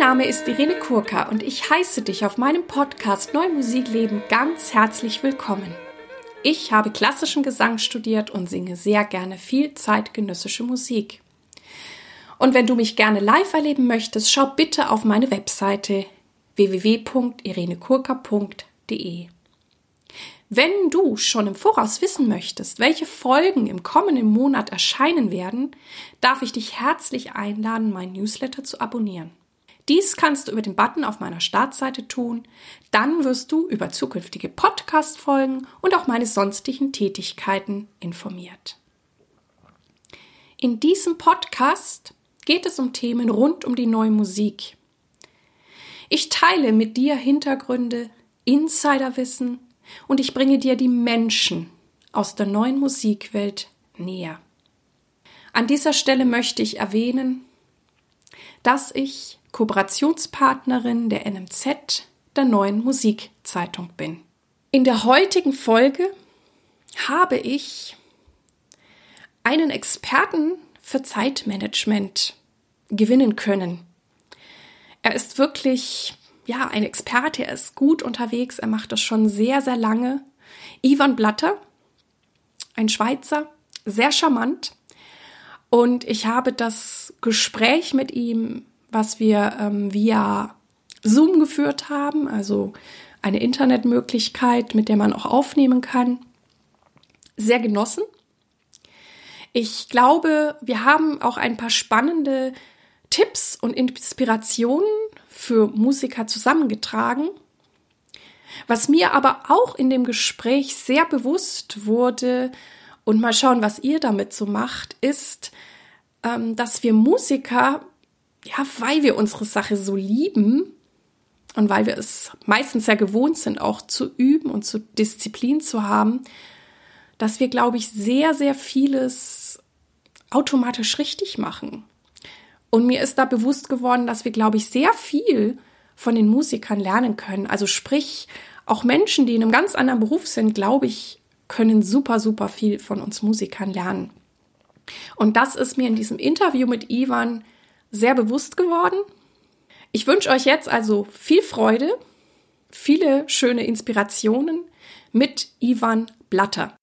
Name ist Irene Kurka und ich heiße dich auf meinem Podcast Neue Musik leben ganz herzlich willkommen. Ich habe klassischen Gesang studiert und singe sehr gerne viel zeitgenössische Musik. Und wenn du mich gerne live erleben möchtest, schau bitte auf meine Webseite www.irenekurka.de. Wenn du schon im Voraus wissen möchtest, welche Folgen im kommenden Monat erscheinen werden, darf ich dich herzlich einladen, mein Newsletter zu abonnieren. Dies kannst du über den Button auf meiner Startseite tun. Dann wirst du über zukünftige Podcast-Folgen und auch meine sonstigen Tätigkeiten informiert. In diesem Podcast geht es um Themen rund um die neue Musik. Ich teile mit dir Hintergründe, Insiderwissen und ich bringe dir die Menschen aus der neuen Musikwelt näher. An dieser Stelle möchte ich erwähnen, dass ich Kooperationspartnerin der NMZ, der neuen Musikzeitung bin. In der heutigen Folge habe ich einen Experten für Zeitmanagement gewinnen können. Er ist wirklich, ja, ein Experte, er ist gut unterwegs, er macht das schon sehr, sehr lange. Ivan Blatter, ein Schweizer, sehr charmant. Und ich habe das Gespräch mit ihm was wir ähm, via Zoom geführt haben, also eine Internetmöglichkeit, mit der man auch aufnehmen kann, sehr genossen. Ich glaube, wir haben auch ein paar spannende Tipps und Inspirationen für Musiker zusammengetragen. Was mir aber auch in dem Gespräch sehr bewusst wurde, und mal schauen, was ihr damit so macht, ist, ähm, dass wir Musiker ja, weil wir unsere Sache so lieben und weil wir es meistens ja gewohnt sind, auch zu üben und zu Disziplin zu haben, dass wir, glaube ich, sehr, sehr vieles automatisch richtig machen. Und mir ist da bewusst geworden, dass wir, glaube ich, sehr viel von den Musikern lernen können. Also sprich, auch Menschen, die in einem ganz anderen Beruf sind, glaube ich, können super, super viel von uns Musikern lernen. Und das ist mir in diesem Interview mit Ivan sehr bewusst geworden. Ich wünsche euch jetzt also viel Freude, viele schöne Inspirationen mit Ivan Blatter.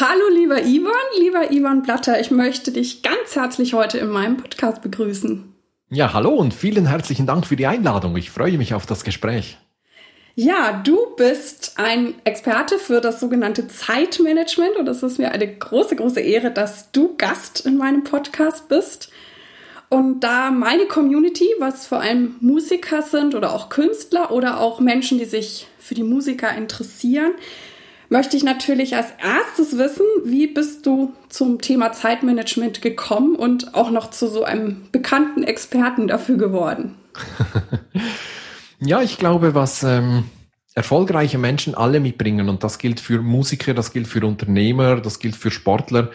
Hallo lieber Ivan, lieber Ivan Blatter, ich möchte dich ganz herzlich heute in meinem Podcast begrüßen. Ja, hallo und vielen herzlichen Dank für die Einladung. Ich freue mich auf das Gespräch. Ja, du bist ein Experte für das sogenannte Zeitmanagement und es ist mir eine große, große Ehre, dass du Gast in meinem Podcast bist. Und da meine Community, was vor allem Musiker sind oder auch Künstler oder auch Menschen, die sich für die Musiker interessieren, möchte ich natürlich als erstes wissen, wie bist du zum Thema Zeitmanagement gekommen und auch noch zu so einem bekannten Experten dafür geworden? ja, ich glaube, was ähm, erfolgreiche Menschen alle mitbringen, und das gilt für Musiker, das gilt für Unternehmer, das gilt für Sportler,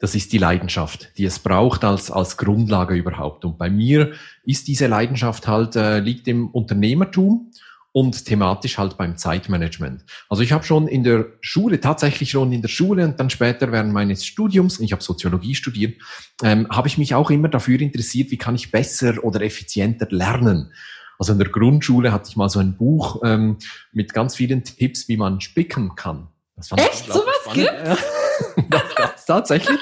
das ist die Leidenschaft, die es braucht als, als Grundlage überhaupt. Und bei mir ist diese Leidenschaft halt, äh, liegt im Unternehmertum und thematisch halt beim Zeitmanagement. Also ich habe schon in der Schule, tatsächlich schon in der Schule und dann später während meines Studiums, ich habe Soziologie studiert, ähm, habe ich mich auch immer dafür interessiert, wie kann ich besser oder effizienter lernen. Also in der Grundschule hatte ich mal so ein Buch ähm, mit ganz vielen Tipps, wie man spicken kann. Echt? Sowas gibt's? das tatsächlich.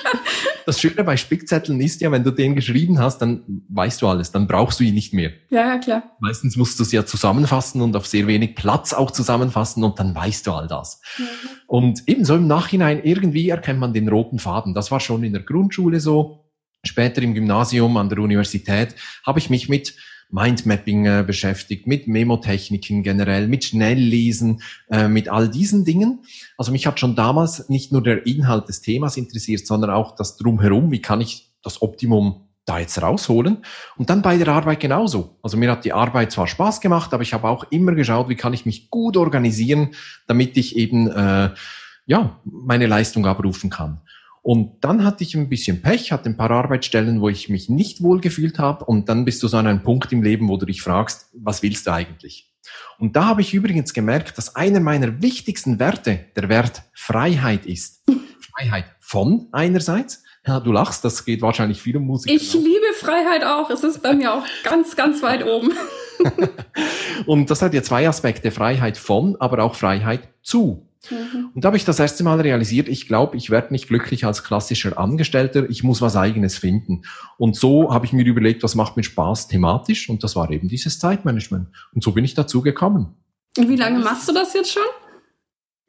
Das Schöne bei Spickzetteln ist ja, wenn du den geschrieben hast, dann weißt du alles, dann brauchst du ihn nicht mehr. Ja, ja, klar. Meistens musst du es ja zusammenfassen und auf sehr wenig Platz auch zusammenfassen und dann weißt du all das. Mhm. Und ebenso im Nachhinein irgendwie erkennt man den roten Faden. Das war schon in der Grundschule so. Später im Gymnasium, an der Universität, habe ich mich mit Mindmapping äh, beschäftigt, mit Memotechniken generell, mit Schnelllesen, äh, mit all diesen Dingen. Also mich hat schon damals nicht nur der Inhalt des Themas interessiert, sondern auch das Drumherum. Wie kann ich das Optimum da jetzt rausholen? Und dann bei der Arbeit genauso. Also mir hat die Arbeit zwar Spaß gemacht, aber ich habe auch immer geschaut, wie kann ich mich gut organisieren, damit ich eben äh, ja meine Leistung abrufen kann. Und dann hatte ich ein bisschen Pech, hatte ein paar Arbeitsstellen, wo ich mich nicht wohl gefühlt habe. Und dann bist du so an einem Punkt im Leben, wo du dich fragst, was willst du eigentlich? Und da habe ich übrigens gemerkt, dass einer meiner wichtigsten Werte der Wert Freiheit ist. Freiheit von einerseits. Ja, du lachst, das geht wahrscheinlich vielen Musikern. Ich auch. liebe Freiheit auch. Es ist bei mir auch ganz, ganz weit oben. und das hat ja zwei Aspekte. Freiheit von, aber auch Freiheit zu. Mhm. Und da habe ich das erste Mal realisiert, ich glaube, ich werde nicht glücklich als klassischer Angestellter, ich muss was eigenes finden. Und so habe ich mir überlegt, was macht mir Spaß thematisch und das war eben dieses Zeitmanagement. Und so bin ich dazu gekommen. Und wie lange machst du das jetzt schon?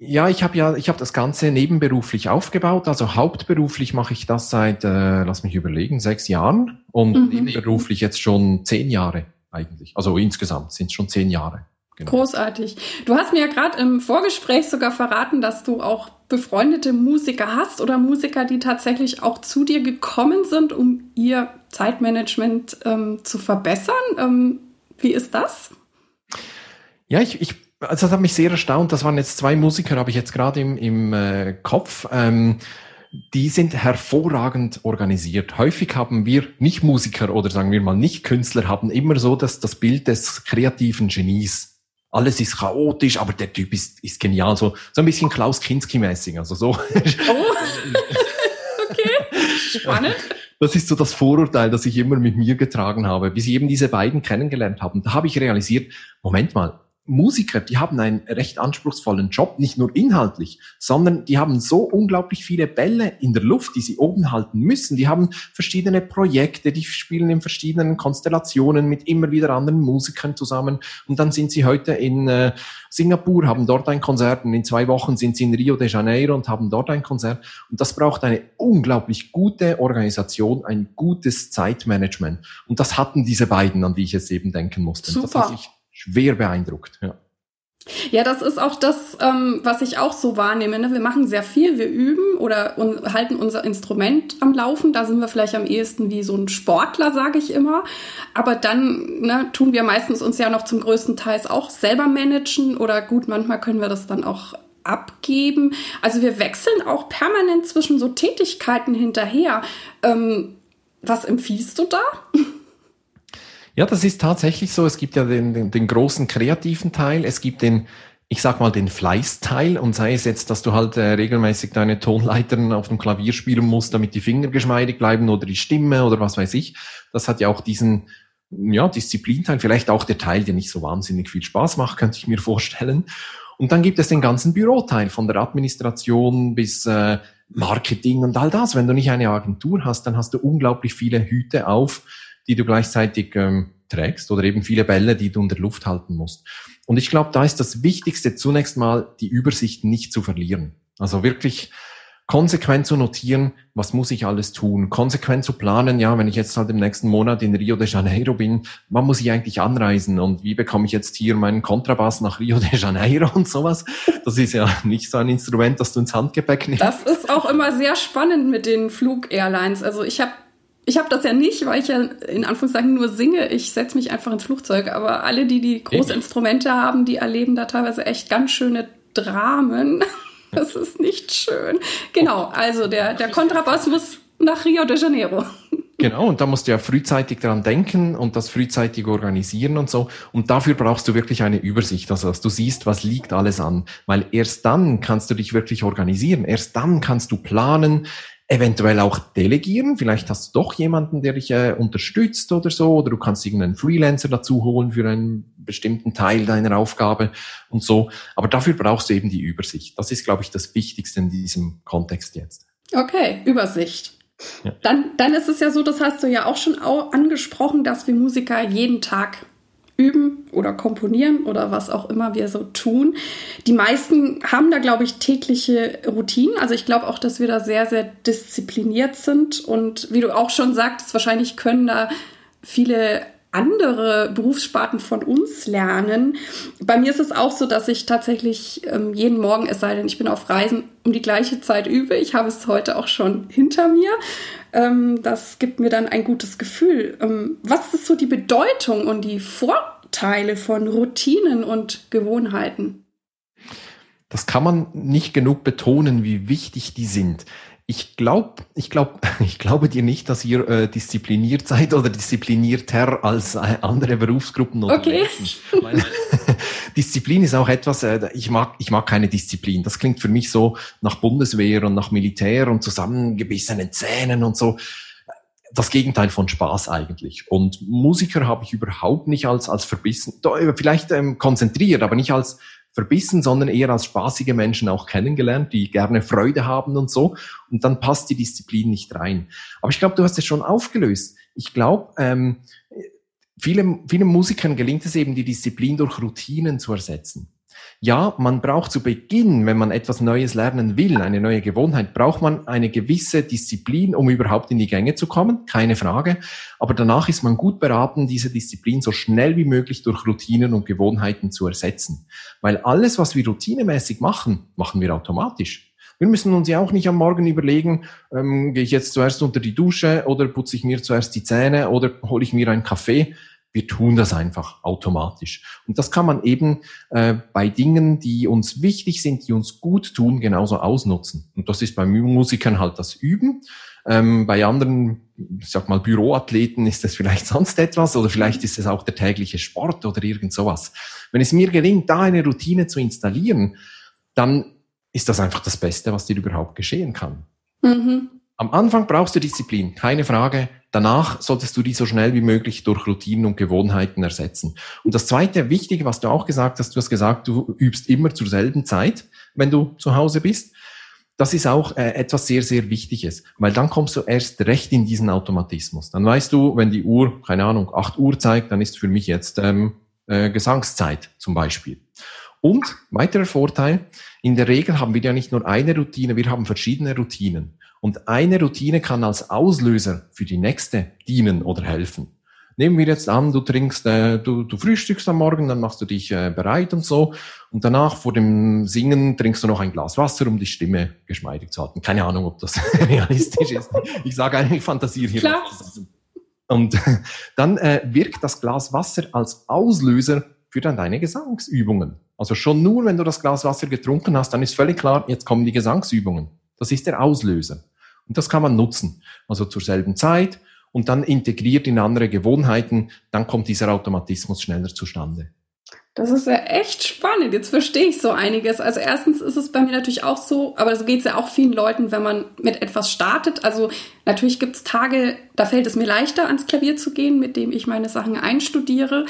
Ja, ich habe ja, ich habe das Ganze nebenberuflich aufgebaut. Also hauptberuflich mache ich das seit, äh, lass mich überlegen, sechs Jahren und mhm. nebenberuflich jetzt schon zehn Jahre eigentlich. Also insgesamt sind es schon zehn Jahre. Genau. Großartig. Du hast mir ja gerade im Vorgespräch sogar verraten, dass du auch befreundete Musiker hast oder Musiker, die tatsächlich auch zu dir gekommen sind, um ihr Zeitmanagement ähm, zu verbessern. Ähm, wie ist das? Ja, ich, ich also das hat mich sehr erstaunt. Das waren jetzt zwei Musiker, habe ich jetzt gerade im, im äh, Kopf. Ähm, die sind hervorragend organisiert. Häufig haben wir nicht Musiker oder sagen wir mal nicht Künstler haben immer so das, das Bild des kreativen Genies. Alles ist chaotisch, aber der Typ ist, ist genial. So, so ein bisschen Klaus Kinski-mäßig. Also so. Oh. okay. Spannend. Das ist so das Vorurteil, das ich immer mit mir getragen habe, bis ich eben diese beiden kennengelernt habe. Und da habe ich realisiert, Moment mal, Musiker, die haben einen recht anspruchsvollen Job, nicht nur inhaltlich, sondern die haben so unglaublich viele Bälle in der Luft, die sie oben halten müssen. Die haben verschiedene Projekte, die spielen in verschiedenen Konstellationen mit immer wieder anderen Musikern zusammen. Und dann sind sie heute in äh, Singapur, haben dort ein Konzert und in zwei Wochen sind sie in Rio de Janeiro und haben dort ein Konzert. Und das braucht eine unglaublich gute Organisation, ein gutes Zeitmanagement. Und das hatten diese beiden, an die ich jetzt eben denken musste. Super schwer beeindruckt. Ja. Ja, das ist auch das, ähm, was ich auch so wahrnehme. Ne? Wir machen sehr viel, wir üben oder un halten unser Instrument am Laufen. Da sind wir vielleicht am ehesten wie so ein Sportler, sage ich immer. Aber dann ne, tun wir meistens uns ja noch zum größten Teil auch selber managen oder gut, manchmal können wir das dann auch abgeben. Also wir wechseln auch permanent zwischen so Tätigkeiten hinterher. Ähm, was empfiehlst du da? Ja, das ist tatsächlich so. Es gibt ja den, den, den großen kreativen Teil, es gibt den, ich sag mal, den Fleißteil und sei es jetzt, dass du halt äh, regelmäßig deine Tonleitern auf dem Klavier spielen musst, damit die Finger geschmeidig bleiben oder die Stimme oder was weiß ich. Das hat ja auch diesen, ja, Disziplinteil, vielleicht auch der Teil, der nicht so wahnsinnig viel Spaß macht, könnte ich mir vorstellen. Und dann gibt es den ganzen Büroteil von der Administration bis äh, Marketing und all das. Wenn du nicht eine Agentur hast, dann hast du unglaublich viele Hüte auf die du gleichzeitig ähm, trägst oder eben viele Bälle, die du in der Luft halten musst. Und ich glaube, da ist das Wichtigste zunächst mal, die Übersicht nicht zu verlieren. Also wirklich konsequent zu notieren, was muss ich alles tun, konsequent zu planen, ja, wenn ich jetzt halt im nächsten Monat in Rio de Janeiro bin, wann muss ich eigentlich anreisen und wie bekomme ich jetzt hier meinen Kontrabass nach Rio de Janeiro und sowas. Das ist ja nicht so ein Instrument, das du ins Handgepäck nimmst. Das ist auch immer sehr spannend mit den Flug-Airlines. Also ich habe ich habe das ja nicht, weil ich ja in Anführungszeichen nur singe. Ich setze mich einfach ins Flugzeug. Aber alle, die die große Instrumente haben, die erleben da teilweise echt ganz schöne Dramen. Das ist nicht schön. Genau, also der, der Kontrabass muss nach Rio de Janeiro. Genau, und da musst du ja frühzeitig dran denken und das frühzeitig organisieren und so. Und dafür brauchst du wirklich eine Übersicht, also dass du siehst, was liegt alles an. Weil erst dann kannst du dich wirklich organisieren. Erst dann kannst du planen, eventuell auch delegieren. Vielleicht hast du doch jemanden, der dich äh, unterstützt oder so, oder du kannst irgendeinen Freelancer dazu holen für einen bestimmten Teil deiner Aufgabe und so. Aber dafür brauchst du eben die Übersicht. Das ist, glaube ich, das Wichtigste in diesem Kontext jetzt. Okay, Übersicht. Ja. Dann, dann ist es ja so, das hast du ja auch schon angesprochen, dass wir Musiker jeden Tag üben oder komponieren oder was auch immer wir so tun. Die meisten haben da, glaube ich, tägliche Routinen. Also ich glaube auch, dass wir da sehr, sehr diszipliniert sind. Und wie du auch schon sagtest, wahrscheinlich können da viele andere Berufssparten von uns lernen. Bei mir ist es auch so, dass ich tatsächlich ähm, jeden Morgen, es sei denn, ich bin auf Reisen, um die gleiche Zeit übe. Ich habe es heute auch schon hinter mir. Ähm, das gibt mir dann ein gutes Gefühl. Ähm, was ist so die Bedeutung und die Vorteile von Routinen und Gewohnheiten? Das kann man nicht genug betonen, wie wichtig die sind. Ich glaube, ich glaube, ich glaube dir nicht, dass ihr äh, diszipliniert seid oder disziplinierter als äh, andere Berufsgruppen oder okay. Disziplin ist auch etwas, äh, ich mag, ich mag keine Disziplin. Das klingt für mich so nach Bundeswehr und nach Militär und zusammengebissenen Zähnen und so das Gegenteil von Spaß eigentlich. Und Musiker habe ich überhaupt nicht als, als verbissen, vielleicht ähm, konzentriert, aber nicht als verbissen, sondern eher als spaßige Menschen auch kennengelernt, die gerne Freude haben und so. Und dann passt die Disziplin nicht rein. Aber ich glaube, du hast es schon aufgelöst. Ich glaube, ähm, viele, vielen Musikern gelingt es eben, die Disziplin durch Routinen zu ersetzen. Ja, man braucht zu Beginn, wenn man etwas Neues lernen will, eine neue Gewohnheit, braucht man eine gewisse Disziplin, um überhaupt in die Gänge zu kommen, keine Frage. Aber danach ist man gut beraten, diese Disziplin so schnell wie möglich durch Routinen und Gewohnheiten zu ersetzen. Weil alles, was wir routinemäßig machen, machen wir automatisch. Wir müssen uns ja auch nicht am Morgen überlegen, ähm, gehe ich jetzt zuerst unter die Dusche oder putze ich mir zuerst die Zähne oder hole ich mir einen Kaffee. Wir tun das einfach automatisch. Und das kann man eben äh, bei Dingen, die uns wichtig sind, die uns gut tun, genauso ausnutzen. Und das ist bei Musikern halt das Üben. Ähm, bei anderen, ich sag mal, Büroathleten ist es vielleicht sonst etwas oder vielleicht ist es auch der tägliche Sport oder irgend sowas. Wenn es mir gelingt, da eine Routine zu installieren, dann ist das einfach das Beste, was dir überhaupt geschehen kann. Mhm. Am Anfang brauchst du Disziplin, keine Frage. Danach solltest du die so schnell wie möglich durch Routinen und Gewohnheiten ersetzen. Und das zweite Wichtige, was du auch gesagt hast, du hast gesagt, du übst immer zur selben Zeit, wenn du zu Hause bist. Das ist auch äh, etwas sehr, sehr Wichtiges, weil dann kommst du erst recht in diesen Automatismus. Dann weißt du, wenn die Uhr, keine Ahnung, 8 Uhr zeigt, dann ist für mich jetzt ähm, äh, Gesangszeit zum Beispiel. Und weiterer Vorteil, in der Regel haben wir ja nicht nur eine Routine, wir haben verschiedene Routinen. Und eine Routine kann als Auslöser für die nächste dienen oder helfen. Nehmen wir jetzt an, du trinkst, äh, du, du frühstückst am Morgen, dann machst du dich äh, bereit und so. Und danach vor dem Singen trinkst du noch ein Glas Wasser, um die Stimme geschmeidig zu halten. Keine Ahnung, ob das realistisch ist. Ich sage eigentlich, fantasiere hier. Klar. Und dann äh, wirkt das Glas Wasser als Auslöser für dann deine Gesangsübungen. Also schon nur, wenn du das Glas Wasser getrunken hast, dann ist völlig klar, jetzt kommen die Gesangsübungen. Das ist der Auslöser. Und das kann man nutzen. Also zur selben Zeit und dann integriert in andere Gewohnheiten, dann kommt dieser Automatismus schneller zustande. Das ist ja echt spannend. Jetzt verstehe ich so einiges. Also erstens ist es bei mir natürlich auch so, aber so geht es ja auch vielen Leuten, wenn man mit etwas startet. Also natürlich gibt es Tage, da fällt es mir leichter, ans Klavier zu gehen, mit dem ich meine Sachen einstudiere.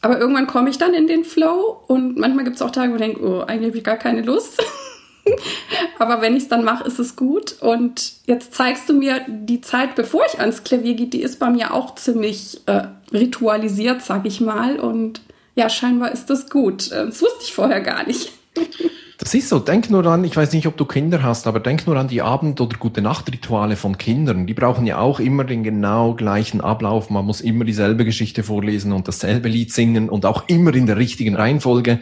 Aber irgendwann komme ich dann in den Flow und manchmal gibt es auch Tage, wo ich denke, oh, eigentlich habe ich gar keine Lust. Aber wenn ich es dann mache, ist es gut. Und jetzt zeigst du mir die Zeit, bevor ich ans Klavier gehe, die ist bei mir auch ziemlich äh, ritualisiert, sag ich mal. Und ja, scheinbar ist das gut. Äh, das wusste ich vorher gar nicht. Das ist so. Denk nur an, ich weiß nicht, ob du Kinder hast, aber denk nur an die Abend- oder Gute-Nacht-Rituale von Kindern. Die brauchen ja auch immer den genau gleichen Ablauf. Man muss immer dieselbe Geschichte vorlesen und dasselbe Lied singen und auch immer in der richtigen Reihenfolge.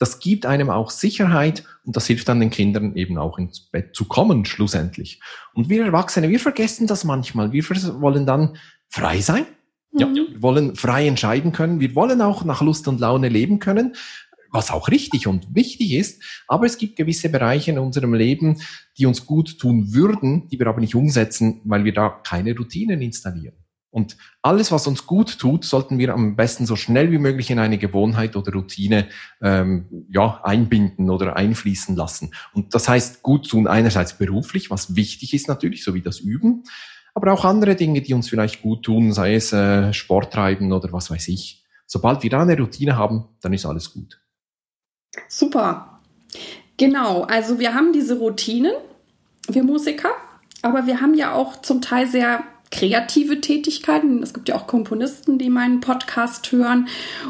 Das gibt einem auch Sicherheit und das hilft dann den Kindern eben auch ins Bett zu kommen, schlussendlich. Und wir Erwachsene, wir vergessen das manchmal. Wir wollen dann frei sein. Ja, mhm. wir wollen frei entscheiden können. Wir wollen auch nach Lust und Laune leben können was auch richtig und wichtig ist. Aber es gibt gewisse Bereiche in unserem Leben, die uns gut tun würden, die wir aber nicht umsetzen, weil wir da keine Routinen installieren. Und alles, was uns gut tut, sollten wir am besten so schnell wie möglich in eine Gewohnheit oder Routine ähm, ja, einbinden oder einfließen lassen. Und das heißt, gut tun einerseits beruflich, was wichtig ist natürlich, so wie das Üben, aber auch andere Dinge, die uns vielleicht gut tun, sei es äh, Sport treiben oder was weiß ich. Sobald wir da eine Routine haben, dann ist alles gut. Super. Genau, also wir haben diese Routinen, wir Musiker, aber wir haben ja auch zum Teil sehr kreative Tätigkeiten. Es gibt ja auch Komponisten, die meinen Podcast hören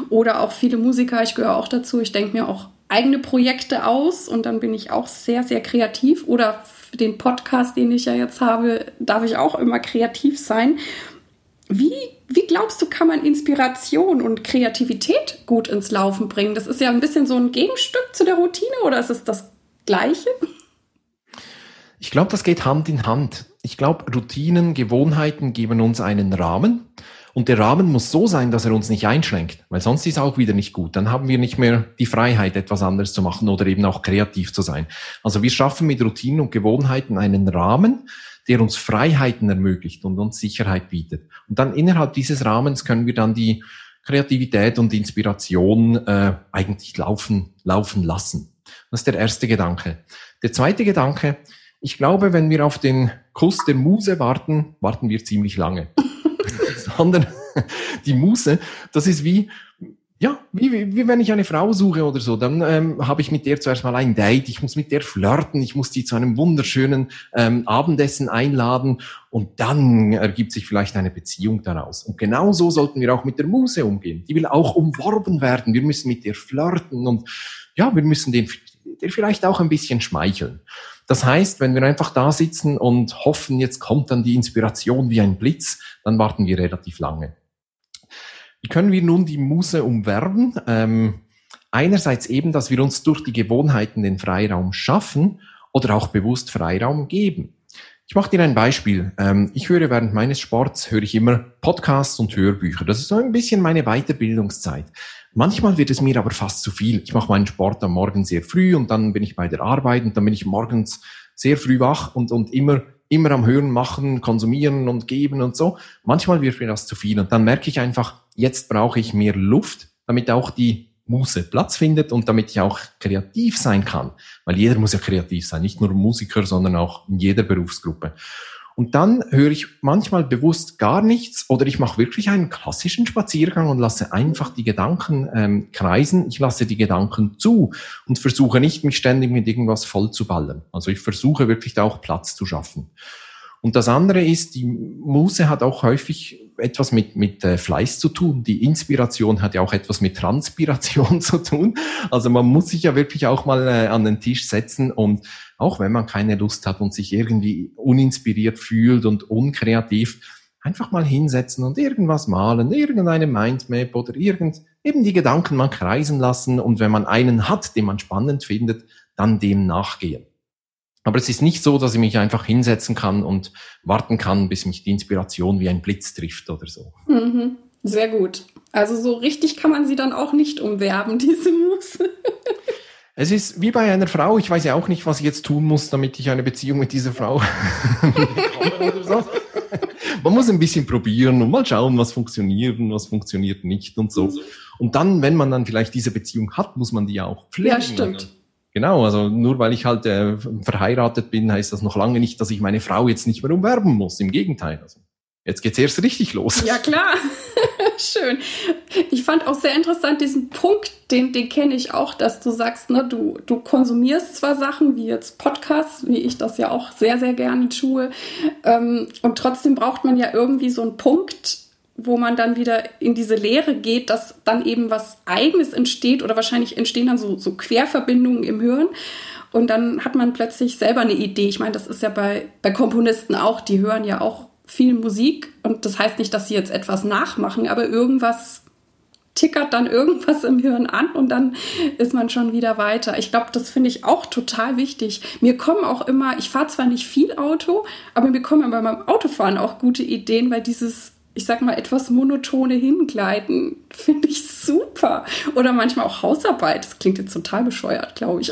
oder auch viele Musiker. Ich gehöre auch dazu. Ich denke mir auch eigene Projekte aus und dann bin ich auch sehr, sehr kreativ. Oder für den Podcast, den ich ja jetzt habe, darf ich auch immer kreativ sein. Wie, wie glaubst du, kann man Inspiration und Kreativität gut ins Laufen bringen? Das ist ja ein bisschen so ein Gegenstück zu der Routine oder ist es das Gleiche? Ich glaube, das geht Hand in Hand. Ich glaube, Routinen, Gewohnheiten geben uns einen Rahmen. Und der Rahmen muss so sein, dass er uns nicht einschränkt, weil sonst ist auch wieder nicht gut. Dann haben wir nicht mehr die Freiheit, etwas anderes zu machen oder eben auch kreativ zu sein. Also wir schaffen mit Routinen und Gewohnheiten einen Rahmen, der uns Freiheiten ermöglicht und uns Sicherheit bietet. Und dann innerhalb dieses Rahmens können wir dann die Kreativität und Inspiration äh, eigentlich laufen, laufen lassen. Das ist der erste Gedanke. Der zweite Gedanke, Ich glaube, wenn wir auf den Kuss der Muse warten, warten wir ziemlich lange. Sondern die Muse, das ist wie, ja, wie, wie, wie wenn ich eine Frau suche oder so, dann ähm, habe ich mit der zuerst mal ein Date, ich muss mit der flirten, ich muss die zu einem wunderschönen ähm, Abendessen einladen und dann ergibt sich vielleicht eine Beziehung daraus. Und genau so sollten wir auch mit der Muse umgehen. Die will auch umworben werden, wir müssen mit der flirten und ja, wir müssen den, den vielleicht auch ein bisschen schmeicheln. Das heißt, wenn wir einfach da sitzen und hoffen, jetzt kommt dann die Inspiration wie ein Blitz, dann warten wir relativ lange. Wie können wir nun die Muse umwerben? Ähm, einerseits eben, dass wir uns durch die Gewohnheiten den Freiraum schaffen oder auch bewusst Freiraum geben. Ich mache dir ein Beispiel. Ähm, ich höre während meines Sports, höre ich immer Podcasts und Hörbücher. Das ist so ein bisschen meine Weiterbildungszeit. Manchmal wird es mir aber fast zu viel. Ich mache meinen Sport am Morgen sehr früh und dann bin ich bei der Arbeit und dann bin ich morgens sehr früh wach und, und immer immer am Hören, Machen, Konsumieren und Geben und so. Manchmal wird mir das zu viel und dann merke ich einfach, jetzt brauche ich mehr Luft, damit auch die Muse Platz findet und damit ich auch kreativ sein kann. Weil jeder muss ja kreativ sein, nicht nur Musiker, sondern auch in jeder Berufsgruppe. Und dann höre ich manchmal bewusst gar nichts oder ich mache wirklich einen klassischen Spaziergang und lasse einfach die Gedanken ähm, kreisen. Ich lasse die Gedanken zu und versuche nicht, mich ständig mit irgendwas voll zu ballern. Also ich versuche wirklich da auch Platz zu schaffen. Und das andere ist, die Muse hat auch häufig etwas mit, mit äh, Fleiß zu tun. Die Inspiration hat ja auch etwas mit Transpiration zu tun. Also man muss sich ja wirklich auch mal äh, an den Tisch setzen und auch wenn man keine Lust hat und sich irgendwie uninspiriert fühlt und unkreativ, einfach mal hinsetzen und irgendwas malen, irgendeine Mindmap oder irgend, eben die Gedanken mal kreisen lassen und wenn man einen hat, den man spannend findet, dann dem nachgehen. Aber es ist nicht so, dass ich mich einfach hinsetzen kann und warten kann, bis mich die Inspiration wie ein Blitz trifft oder so. Mhm. Sehr gut. Also so richtig kann man sie dann auch nicht umwerben, diese Muse. Es ist wie bei einer Frau. Ich weiß ja auch nicht, was ich jetzt tun muss, damit ich eine Beziehung mit dieser Frau bekomme oder so. Man muss ein bisschen probieren und mal schauen, was funktioniert und was funktioniert nicht und so. Und dann, wenn man dann vielleicht diese Beziehung hat, muss man die ja auch pflegen. Ja, stimmt. Genau, also nur weil ich halt äh, verheiratet bin, heißt das noch lange nicht, dass ich meine Frau jetzt nicht mehr umwerben muss. Im Gegenteil. Also jetzt geht's erst richtig los. Ja klar, schön. Ich fand auch sehr interessant diesen Punkt, den, den kenne ich auch, dass du sagst, ne, du, du konsumierst zwar Sachen wie jetzt Podcasts, wie ich das ja auch sehr, sehr gerne tue, ähm, und trotzdem braucht man ja irgendwie so einen Punkt, wo man dann wieder in diese Lehre geht, dass dann eben was Eigenes entsteht oder wahrscheinlich entstehen dann so, so Querverbindungen im Hirn. Und dann hat man plötzlich selber eine Idee. Ich meine, das ist ja bei, bei Komponisten auch, die hören ja auch viel Musik und das heißt nicht, dass sie jetzt etwas nachmachen, aber irgendwas tickert dann irgendwas im Hirn an und dann ist man schon wieder weiter. Ich glaube, das finde ich auch total wichtig. Mir kommen auch immer, ich fahre zwar nicht viel Auto, aber mir kommen immer beim Autofahren auch gute Ideen, weil dieses ich sag mal, etwas monotone Hingleiten finde ich super. Oder manchmal auch Hausarbeit. Das klingt jetzt total bescheuert, glaube ich.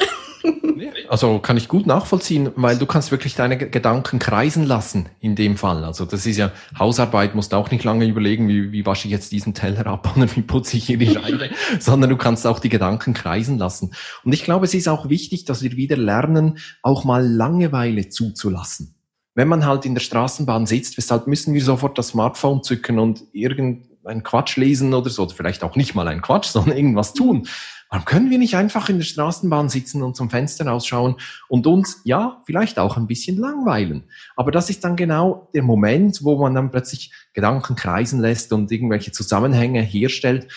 Also kann ich gut nachvollziehen, weil du kannst wirklich deine Gedanken kreisen lassen in dem Fall. Also das ist ja Hausarbeit, musst auch nicht lange überlegen, wie, wie wasche ich jetzt diesen Teller ab oder wie putze ich hier die Scheibe, sondern du kannst auch die Gedanken kreisen lassen. Und ich glaube, es ist auch wichtig, dass wir wieder lernen, auch mal Langeweile zuzulassen wenn man halt in der Straßenbahn sitzt, weshalb müssen wir sofort das Smartphone zücken und irgendeinen Quatsch lesen oder so, oder vielleicht auch nicht mal ein Quatsch, sondern irgendwas tun. Warum können wir nicht einfach in der Straßenbahn sitzen und zum Fenster ausschauen und uns, ja, vielleicht auch ein bisschen langweilen? Aber das ist dann genau der Moment, wo man dann plötzlich Gedanken kreisen lässt und irgendwelche Zusammenhänge herstellt,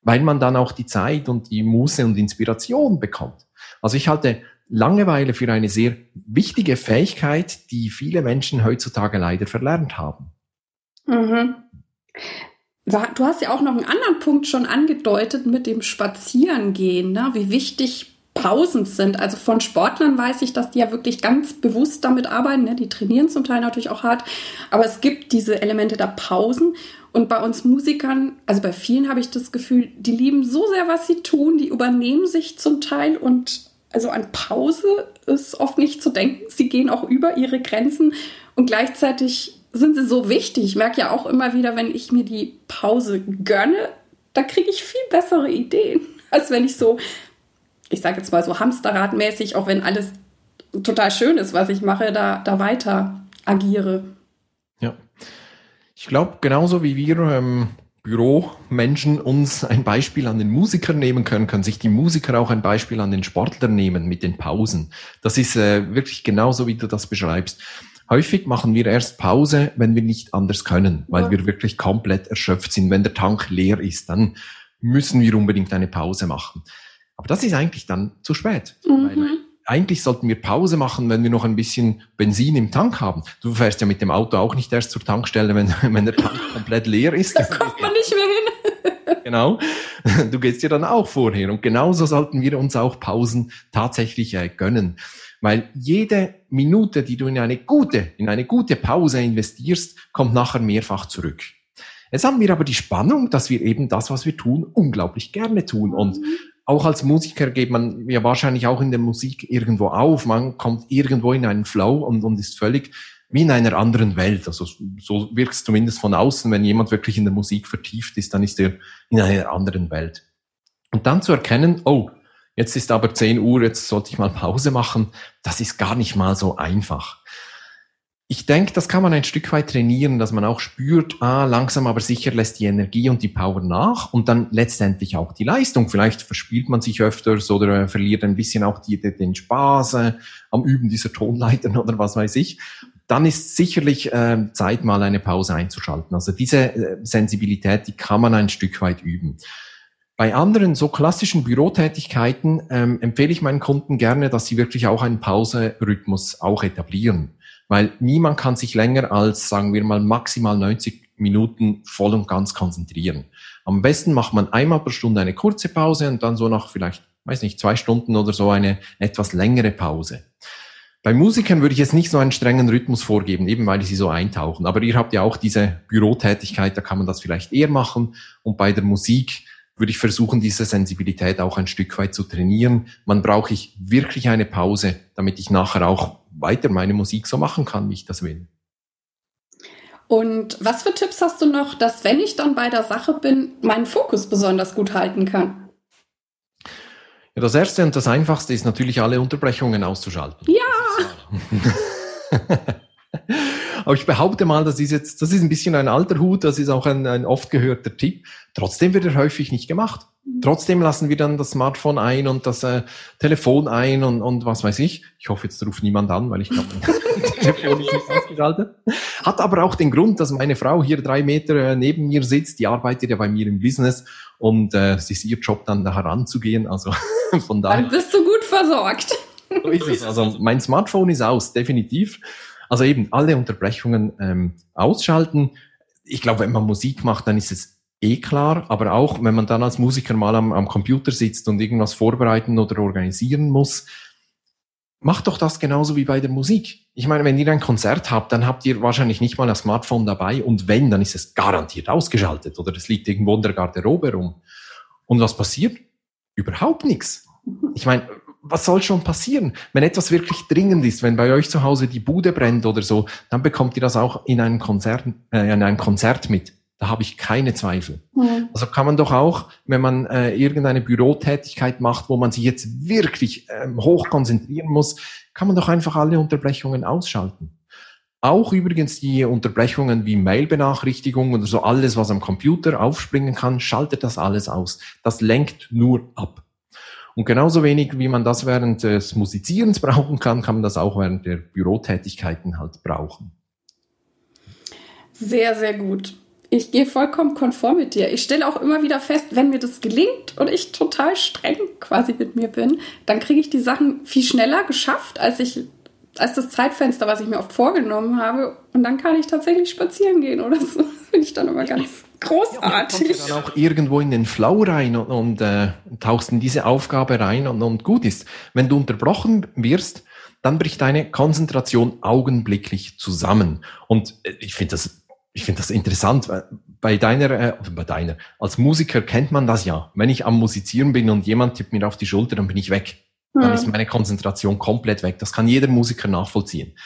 weil man dann auch die Zeit und die Muße und Inspiration bekommt. Also ich halte Langeweile für eine sehr wichtige Fähigkeit, die viele Menschen heutzutage leider verlernt haben. Mhm. Du hast ja auch noch einen anderen Punkt schon angedeutet mit dem Spazierengehen, ne? wie wichtig Pausen sind. Also von Sportlern weiß ich, dass die ja wirklich ganz bewusst damit arbeiten. Ne? Die trainieren zum Teil natürlich auch hart, aber es gibt diese Elemente der Pausen. Und bei uns Musikern, also bei vielen habe ich das Gefühl, die lieben so sehr, was sie tun, die übernehmen sich zum Teil und also an Pause ist oft nicht zu denken. Sie gehen auch über ihre Grenzen und gleichzeitig sind sie so wichtig. Ich merke ja auch immer wieder, wenn ich mir die Pause gönne, da kriege ich viel bessere Ideen, als wenn ich so, ich sage jetzt mal so Hamsterradmäßig, auch wenn alles total schön ist, was ich mache, da, da weiter agiere. Ja. Ich glaube, genauso wie wir ähm, Büromenschen uns ein Beispiel an den Musikern nehmen können, können sich die Musiker auch ein Beispiel an den Sportlern nehmen mit den Pausen. Das ist äh, wirklich genauso, wie du das beschreibst. Häufig machen wir erst Pause, wenn wir nicht anders können, weil ja. wir wirklich komplett erschöpft sind. Wenn der Tank leer ist, dann müssen wir unbedingt eine Pause machen. Aber das ist eigentlich dann zu spät. Mhm. Eigentlich sollten wir Pause machen, wenn wir noch ein bisschen Benzin im Tank haben. Du fährst ja mit dem Auto auch nicht erst zur Tankstelle, wenn, wenn der Tank komplett leer ist. Da kommt man nicht mehr hin. genau. Du gehst ja dann auch vorher. Und genauso sollten wir uns auch Pausen tatsächlich äh, gönnen. Weil jede Minute, die du in eine gute, in eine gute Pause investierst, kommt nachher mehrfach zurück. Jetzt haben wir aber die Spannung, dass wir eben das, was wir tun, unglaublich gerne tun. Und mhm. Auch als Musiker geht man ja wahrscheinlich auch in der Musik irgendwo auf. Man kommt irgendwo in einen Flow und, und ist völlig wie in einer anderen Welt. Also so wirkt es zumindest von außen, wenn jemand wirklich in der Musik vertieft ist, dann ist er in einer anderen Welt. Und dann zu erkennen, oh, jetzt ist aber 10 Uhr, jetzt sollte ich mal Pause machen, das ist gar nicht mal so einfach. Ich denke, das kann man ein Stück weit trainieren, dass man auch spürt, ah, langsam aber sicher lässt die Energie und die Power nach und dann letztendlich auch die Leistung. Vielleicht verspielt man sich öfters oder äh, verliert ein bisschen auch die, den Spaß äh, am Üben dieser Tonleitern oder was weiß ich. Dann ist sicherlich äh, Zeit, mal eine Pause einzuschalten. Also diese äh, Sensibilität, die kann man ein Stück weit üben. Bei anderen so klassischen Bürotätigkeiten ähm, empfehle ich meinen Kunden gerne, dass sie wirklich auch einen Pauserhythmus auch etablieren. Weil niemand kann sich länger als, sagen wir mal, maximal 90 Minuten voll und ganz konzentrieren. Am besten macht man einmal pro Stunde eine kurze Pause und dann so nach vielleicht, weiß nicht, zwei Stunden oder so eine etwas längere Pause. Bei Musikern würde ich jetzt nicht so einen strengen Rhythmus vorgeben, eben weil sie so eintauchen. Aber ihr habt ja auch diese Bürotätigkeit, da kann man das vielleicht eher machen. Und bei der Musik würde ich versuchen, diese Sensibilität auch ein Stück weit zu trainieren. Man brauche ich wirklich eine Pause, damit ich nachher auch weiter meine Musik so machen kann, wie ich das will. Und was für Tipps hast du noch, dass wenn ich dann bei der Sache bin, meinen Fokus besonders gut halten kann? Ja, das erste und das einfachste ist natürlich alle Unterbrechungen auszuschalten. Ja. Aber ich behaupte mal, das ist jetzt, das ist ein bisschen ein alter Hut, das ist auch ein, ein oft gehörter Tipp. Trotzdem wird er häufig nicht gemacht. Mhm. Trotzdem lassen wir dann das Smartphone ein und das äh, Telefon ein und, und was weiß ich. Ich hoffe, jetzt ruft niemand an, weil ich glaube, Telefon ist nicht ausgeschaltet. Hat aber auch den Grund, dass meine Frau hier drei Meter äh, neben mir sitzt. Die arbeitet ja bei mir im Business und äh, es ist ihr Job, dann da heranzugehen. Also von daher. Dann bist du gut versorgt. So ist es. Also mein Smartphone ist aus, definitiv. Also eben alle Unterbrechungen ähm, ausschalten. Ich glaube, wenn man Musik macht, dann ist es eh klar, aber auch wenn man dann als Musiker mal am, am Computer sitzt und irgendwas vorbereiten oder organisieren muss, macht doch das genauso wie bei der Musik. Ich meine, wenn ihr ein Konzert habt, dann habt ihr wahrscheinlich nicht mal ein Smartphone dabei und wenn, dann ist es garantiert ausgeschaltet oder es liegt irgendwo in der Garderobe rum. Und was passiert? Überhaupt nichts. Ich meine, was soll schon passieren? Wenn etwas wirklich dringend ist, wenn bei euch zu Hause die Bude brennt oder so, dann bekommt ihr das auch in einem Konzert, äh, in einem Konzert mit. Da habe ich keine Zweifel. Mhm. Also kann man doch auch, wenn man äh, irgendeine Bürotätigkeit macht, wo man sich jetzt wirklich ähm, hoch konzentrieren muss, kann man doch einfach alle Unterbrechungen ausschalten. Auch übrigens die Unterbrechungen wie Mailbenachrichtigungen oder so alles, was am Computer aufspringen kann, schaltet das alles aus. Das lenkt nur ab. Und genauso wenig, wie man das während des Musizierens brauchen kann, kann man das auch während der Bürotätigkeiten halt brauchen. Sehr, sehr gut. Ich gehe vollkommen konform mit dir. Ich stelle auch immer wieder fest, wenn mir das gelingt und ich total streng quasi mit mir bin, dann kriege ich die Sachen viel schneller geschafft, als ich als das Zeitfenster, was ich mir oft vorgenommen habe. Und dann kann ich tatsächlich spazieren gehen oder so. Finde ich dann immer ganz Großartig. Ja, dann auch irgendwo in den Flow rein und, und äh, tauchst in diese Aufgabe rein und, und gut ist. Wenn du unterbrochen wirst, dann bricht deine Konzentration augenblicklich zusammen. Und äh, ich finde das, ich finde das interessant. Bei deiner, äh, bei deiner, als Musiker kennt man das ja. Wenn ich am Musizieren bin und jemand tippt mir auf die Schulter, dann bin ich weg. Dann ist meine Konzentration komplett weg. Das kann jeder Musiker nachvollziehen.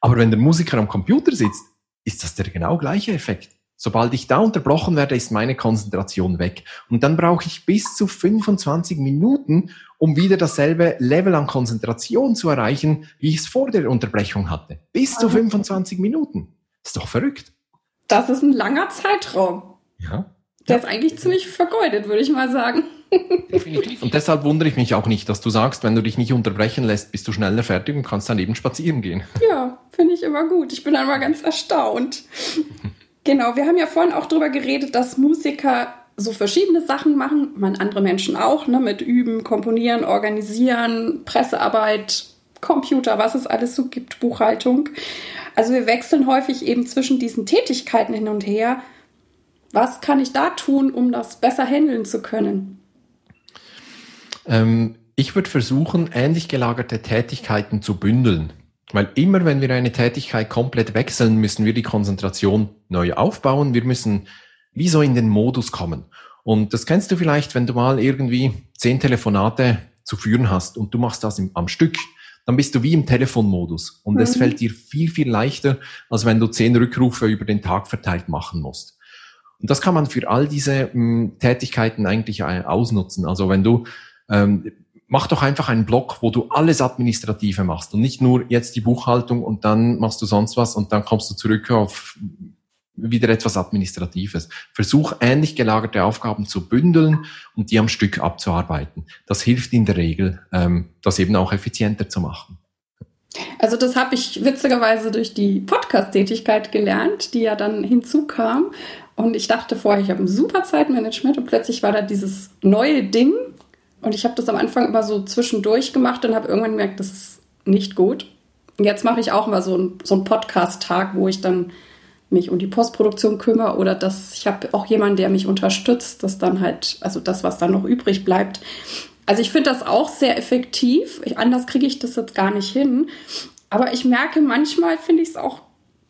Aber wenn der Musiker am Computer sitzt, ist das der genau gleiche Effekt. Sobald ich da unterbrochen werde, ist meine Konzentration weg. Und dann brauche ich bis zu 25 Minuten, um wieder dasselbe Level an Konzentration zu erreichen, wie ich es vor der Unterbrechung hatte. Bis zu 25 Minuten. Ist doch verrückt. Das ist ein langer Zeitraum. Ja. Der ist eigentlich ziemlich vergeudet, würde ich mal sagen. Definitiv. Und deshalb wundere ich mich auch nicht, dass du sagst, wenn du dich nicht unterbrechen lässt, bist du schneller fertig und kannst dann eben spazieren gehen. Ja, finde ich immer gut. Ich bin dann mal ganz erstaunt. genau, wir haben ja vorhin auch darüber geredet, dass Musiker so verschiedene Sachen machen, man andere Menschen auch, ne, mit Üben, Komponieren, Organisieren, Pressearbeit, Computer, was es alles so gibt, Buchhaltung. Also wir wechseln häufig eben zwischen diesen Tätigkeiten hin und her. Was kann ich da tun, um das besser handeln zu können? Ähm, ich würde versuchen, ähnlich gelagerte Tätigkeiten zu bündeln. Weil immer, wenn wir eine Tätigkeit komplett wechseln, müssen wir die Konzentration neu aufbauen. Wir müssen wie so in den Modus kommen. Und das kennst du vielleicht, wenn du mal irgendwie zehn Telefonate zu führen hast und du machst das im, am Stück, dann bist du wie im Telefonmodus. Und es mhm. fällt dir viel, viel leichter, als wenn du zehn Rückrufe über den Tag verteilt machen musst. Und das kann man für all diese mh, Tätigkeiten eigentlich äh, ausnutzen. Also wenn du ähm, mach doch einfach einen Block, wo du alles Administrative machst und nicht nur jetzt die Buchhaltung und dann machst du sonst was und dann kommst du zurück auf wieder etwas Administratives. Versuch ähnlich gelagerte Aufgaben zu bündeln und die am Stück abzuarbeiten. Das hilft in der Regel, ähm, das eben auch effizienter zu machen. Also das habe ich witzigerweise durch die Podcast-Tätigkeit gelernt, die ja dann hinzukam. Und ich dachte vorher, ich habe ein super Zeitmanagement und plötzlich war da dieses neue Ding, und ich habe das am Anfang immer so zwischendurch gemacht und habe irgendwann gemerkt, das ist nicht gut. Und jetzt mache ich auch mal so, ein, so einen Podcast-Tag, wo ich dann mich um die Postproduktion kümmere oder dass ich habe auch jemanden, der mich unterstützt, dass dann halt, also das, was dann noch übrig bleibt. Also ich finde das auch sehr effektiv. Ich, anders kriege ich das jetzt gar nicht hin. Aber ich merke, manchmal finde ich es auch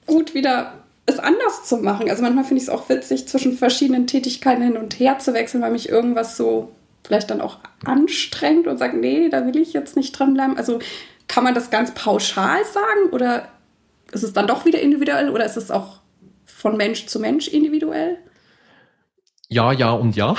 gut, wieder es anders zu machen. Also manchmal finde ich es auch witzig, zwischen verschiedenen Tätigkeiten hin und her zu wechseln, weil mich irgendwas so vielleicht dann auch anstrengt und sagt, nee, da will ich jetzt nicht dranbleiben? Also kann man das ganz pauschal sagen oder ist es dann doch wieder individuell oder ist es auch von Mensch zu Mensch individuell? Ja, ja und ja.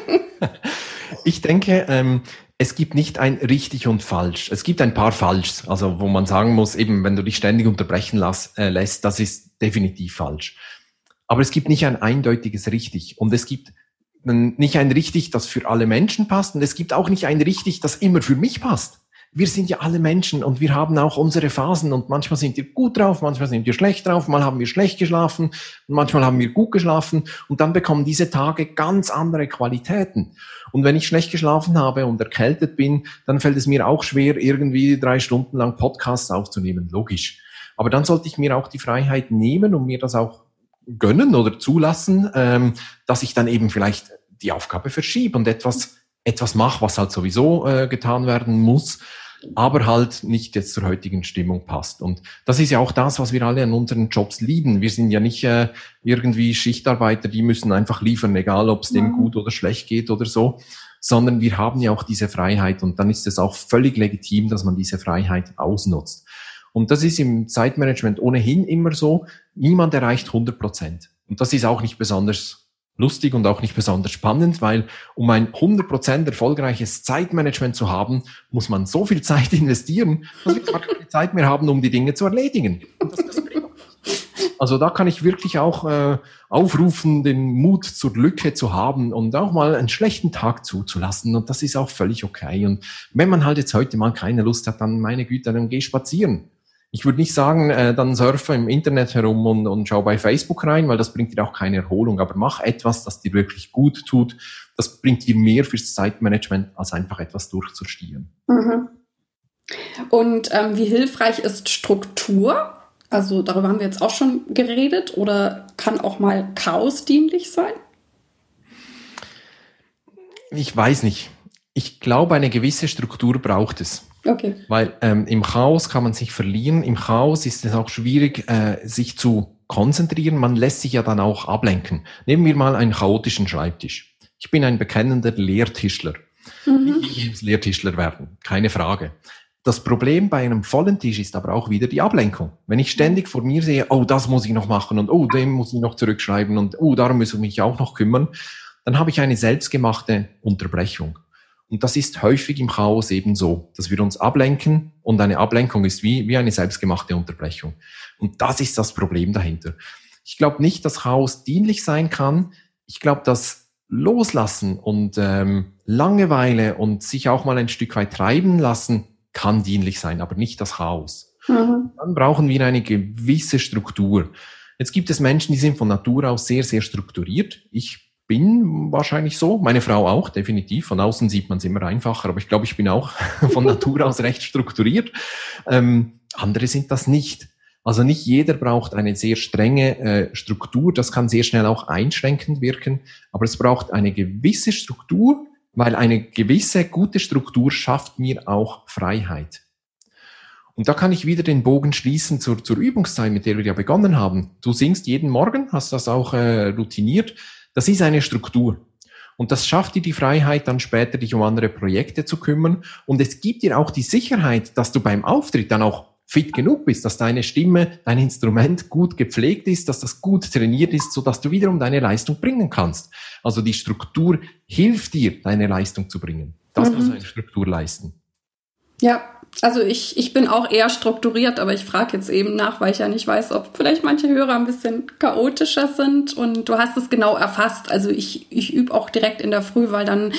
ich denke, ähm, es gibt nicht ein richtig und falsch. Es gibt ein paar falsch, also wo man sagen muss, eben wenn du dich ständig unterbrechen lass, äh, lässt, das ist definitiv falsch. Aber es gibt nicht ein eindeutiges richtig und es gibt nicht ein richtig, das für alle Menschen passt und es gibt auch nicht ein richtig, das immer für mich passt. Wir sind ja alle Menschen und wir haben auch unsere Phasen und manchmal sind wir gut drauf, manchmal sind wir schlecht drauf, mal haben wir schlecht geschlafen und manchmal haben wir gut geschlafen und dann bekommen diese Tage ganz andere Qualitäten. Und wenn ich schlecht geschlafen habe und erkältet bin, dann fällt es mir auch schwer, irgendwie drei Stunden lang Podcasts aufzunehmen, logisch. Aber dann sollte ich mir auch die Freiheit nehmen und mir das auch gönnen oder zulassen, ähm, dass ich dann eben vielleicht die Aufgabe verschiebe und etwas, etwas mache, was halt sowieso äh, getan werden muss, aber halt nicht jetzt zur heutigen Stimmung passt. Und das ist ja auch das, was wir alle an unseren Jobs lieben. Wir sind ja nicht äh, irgendwie Schichtarbeiter, die müssen einfach liefern, egal ob es denen gut oder schlecht geht oder so, sondern wir haben ja auch diese Freiheit und dann ist es auch völlig legitim, dass man diese Freiheit ausnutzt. Und das ist im Zeitmanagement ohnehin immer so. Niemand erreicht 100 Prozent. Und das ist auch nicht besonders lustig und auch nicht besonders spannend, weil um ein 100% erfolgreiches Zeitmanagement zu haben, muss man so viel Zeit investieren, dass wir gar keine Zeit mehr haben, um die Dinge zu erledigen. also da kann ich wirklich auch äh, aufrufen, den Mut zur Lücke zu haben und auch mal einen schlechten Tag zuzulassen. Und das ist auch völlig okay. Und wenn man halt jetzt heute mal keine Lust hat, dann meine Güte, dann geh spazieren ich würde nicht sagen, äh, dann surfe im Internet herum und, und schau bei Facebook rein, weil das bringt dir auch keine Erholung. Aber mach etwas, das dir wirklich gut tut. Das bringt dir mehr fürs Zeitmanagement, als einfach etwas durchzustieren. Mhm. Und ähm, wie hilfreich ist Struktur? Also darüber haben wir jetzt auch schon geredet. Oder kann auch mal Chaos dienlich sein? Ich weiß nicht. Ich glaube, eine gewisse Struktur braucht es. Okay. Weil ähm, im Chaos kann man sich verlieren. Im Chaos ist es auch schwierig, äh, sich zu konzentrieren. Man lässt sich ja dann auch ablenken. Nehmen wir mal einen chaotischen Schreibtisch. Ich bin ein bekennender Lehrtischler. Mhm. Ich will Lehrtischler werden, keine Frage. Das Problem bei einem vollen Tisch ist aber auch wieder die Ablenkung. Wenn ich ständig vor mir sehe, oh, das muss ich noch machen und oh, dem muss ich noch zurückschreiben und oh, darum muss ich mich auch noch kümmern, dann habe ich eine selbstgemachte Unterbrechung. Und das ist häufig im Chaos eben so, dass wir uns ablenken und eine Ablenkung ist wie, wie eine selbstgemachte Unterbrechung. Und das ist das Problem dahinter. Ich glaube nicht, dass Chaos dienlich sein kann. Ich glaube, dass Loslassen und ähm, Langeweile und sich auch mal ein Stück weit treiben lassen kann dienlich sein, aber nicht das Chaos. Mhm. Dann brauchen wir eine gewisse Struktur. Jetzt gibt es Menschen, die sind von Natur aus sehr, sehr strukturiert. Ich bin wahrscheinlich so, meine Frau auch, definitiv. Von außen sieht man es immer einfacher, aber ich glaube, ich bin auch von Natur aus recht strukturiert. Ähm, andere sind das nicht. Also nicht jeder braucht eine sehr strenge äh, Struktur, das kann sehr schnell auch einschränkend wirken, aber es braucht eine gewisse Struktur, weil eine gewisse gute Struktur schafft mir auch Freiheit. Und da kann ich wieder den Bogen schließen zur, zur Übungszeit, mit der wir ja begonnen haben. Du singst jeden Morgen, hast das auch äh, routiniert. Das ist eine Struktur. Und das schafft dir die Freiheit, dann später dich um andere Projekte zu kümmern. Und es gibt dir auch die Sicherheit, dass du beim Auftritt dann auch fit genug bist, dass deine Stimme, dein Instrument gut gepflegt ist, dass das gut trainiert ist, so dass du wiederum deine Leistung bringen kannst. Also die Struktur hilft dir, deine Leistung zu bringen. Das mhm. muss eine Struktur leisten. Ja, also ich, ich bin auch eher strukturiert, aber ich frage jetzt eben nach, weil ich ja nicht weiß, ob vielleicht manche Hörer ein bisschen chaotischer sind und du hast es genau erfasst. Also ich, ich übe auch direkt in der Früh, weil dann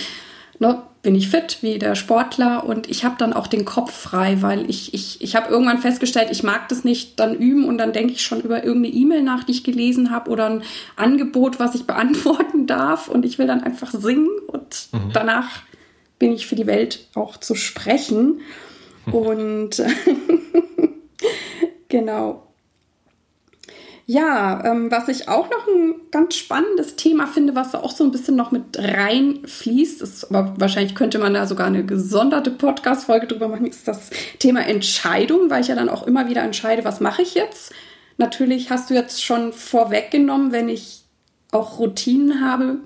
ne, bin ich fit wie der Sportler und ich habe dann auch den Kopf frei, weil ich, ich, ich habe irgendwann festgestellt, ich mag das nicht dann üben und dann denke ich schon über irgendeine E-Mail nach, die ich gelesen habe oder ein Angebot, was ich beantworten darf und ich will dann einfach singen und mhm. danach bin ich für die Welt auch zu sprechen. Und genau. Ja, ähm, was ich auch noch ein ganz spannendes Thema finde, was auch so ein bisschen noch mit reinfließt, ist, aber wahrscheinlich könnte man da sogar eine gesonderte Podcast-Folge drüber machen, ist das Thema Entscheidung, weil ich ja dann auch immer wieder entscheide, was mache ich jetzt. Natürlich hast du jetzt schon vorweggenommen, wenn ich auch Routinen habe,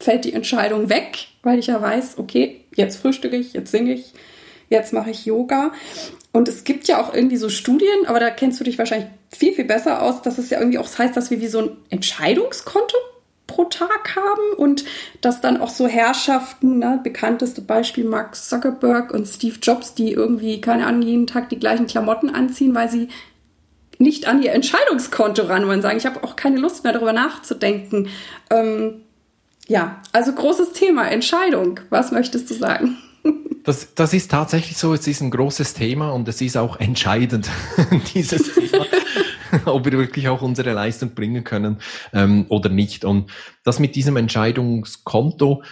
fällt die Entscheidung weg, weil ich ja weiß, okay, jetzt frühstücke ich, jetzt singe ich, jetzt mache ich Yoga. Und es gibt ja auch irgendwie so Studien, aber da kennst du dich wahrscheinlich viel, viel besser aus, dass es ja irgendwie auch heißt, dass wir wie so ein Entscheidungskonto pro Tag haben und dass dann auch so Herrschaften, ne, bekannteste Beispiel Mark Zuckerberg und Steve Jobs, die irgendwie, keine Ahnung, jeden Tag die gleichen Klamotten anziehen, weil sie nicht an ihr Entscheidungskonto ran wollen, sagen, ich habe auch keine Lust mehr darüber nachzudenken. Ähm, ja, also großes Thema, Entscheidung. Was möchtest du sagen? Das, das ist tatsächlich so, es ist ein großes Thema und es ist auch entscheidend, dieses Thema, ob wir wirklich auch unsere Leistung bringen können ähm, oder nicht. Und das mit diesem Entscheidungskonto,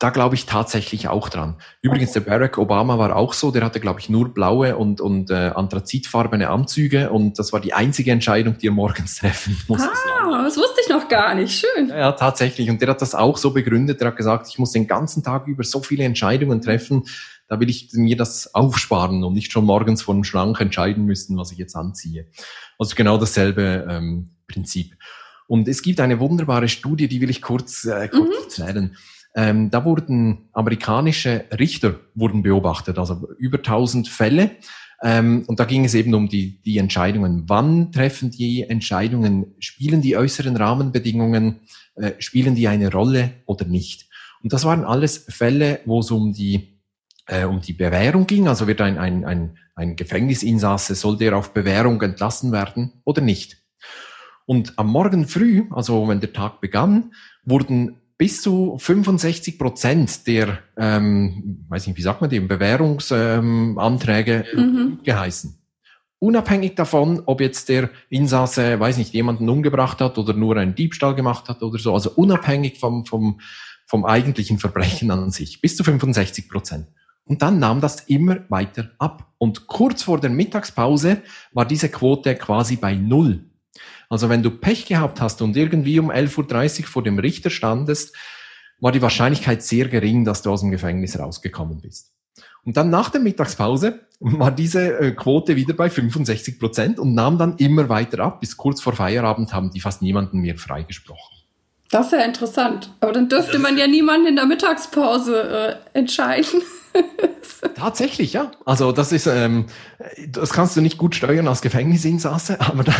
da glaube ich tatsächlich auch dran. Übrigens, der Barack Obama war auch so, der hatte, glaube ich, nur blaue und, und äh, anthrazitfarbene Anzüge und das war die einzige Entscheidung, die er morgens treffen musste. Ah, das wusste ich noch gar nicht. Schön. Ja, ja, tatsächlich. Und der hat das auch so begründet. Der hat gesagt, ich muss den ganzen Tag über so viele Entscheidungen treffen, da will ich mir das aufsparen und nicht schon morgens vor dem Schrank entscheiden müssen, was ich jetzt anziehe. Also genau dasselbe ähm, Prinzip. Und es gibt eine wunderbare Studie, die will ich kurz, äh, kurz mhm. erzählen. Ähm, da wurden amerikanische Richter wurden beobachtet, also über 1000 Fälle. Ähm, und da ging es eben um die, die Entscheidungen. Wann treffen die Entscheidungen? Spielen die äußeren Rahmenbedingungen, äh, spielen die eine Rolle oder nicht? Und das waren alles Fälle, wo es um die, äh, um die Bewährung ging. Also wird ein, ein, ein, ein Gefängnisinsasse, soll der auf Bewährung entlassen werden oder nicht? Und am Morgen früh, also wenn der Tag begann, wurden bis zu 65 Prozent der, ähm, weiß nicht, wie sagt man dem, Bewährungsanträge ähm, mhm. geheißen. Unabhängig davon, ob jetzt der Insasse, weiß nicht, jemanden umgebracht hat oder nur einen Diebstahl gemacht hat oder so, also unabhängig vom, vom, vom eigentlichen Verbrechen an sich, bis zu 65 Prozent. Und dann nahm das immer weiter ab. Und kurz vor der Mittagspause war diese Quote quasi bei Null. Also wenn du Pech gehabt hast und irgendwie um 11.30 Uhr vor dem Richter standest, war die Wahrscheinlichkeit sehr gering, dass du aus dem Gefängnis rausgekommen bist. Und dann nach der Mittagspause war diese äh, Quote wieder bei 65 Prozent und nahm dann immer weiter ab. Bis kurz vor Feierabend haben die fast niemanden mehr freigesprochen. Das ist ja interessant. Aber dann dürfte man ja niemanden in der Mittagspause äh, entscheiden. Tatsächlich, ja. Also das ist, ähm, das kannst du nicht gut steuern als Gefängnisinsasse, aber da,